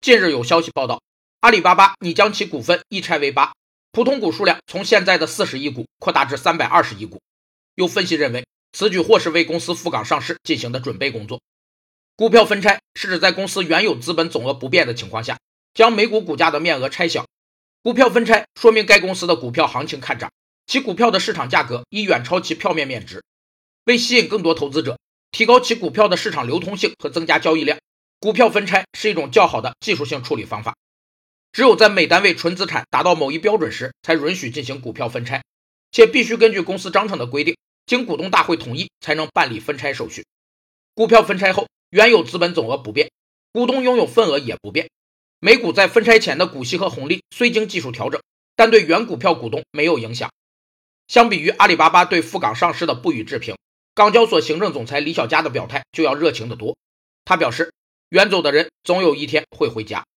近日有消息报道，阿里巴巴拟将其股份一拆为八，普通股数量从现在的四十亿股扩大至三百二十亿股。有分析认为，此举或是为公司赴港上市进行的准备工作。股票分拆是指在公司原有资本总额不变的情况下，将每股股价的面额拆小。股票分拆说明该公司的股票行情看涨，其股票的市场价格已远超其票面面值。为吸引更多投资者，提高其股票的市场流通性和增加交易量。股票分拆是一种较好的技术性处理方法，只有在每单位纯资产达到某一标准时，才允许进行股票分拆，且必须根据公司章程的规定，经股东大会同意才能办理分拆手续。股票分拆后，原有资本总额不变，股东拥有份额也不变。每股在分拆前的股息和红利虽经技术调整，但对原股票股东没有影响。相比于阿里巴巴对赴港上市的不予置评，港交所行政总裁李小加的表态就要热情得多。他表示。远走的人总有一天会回家。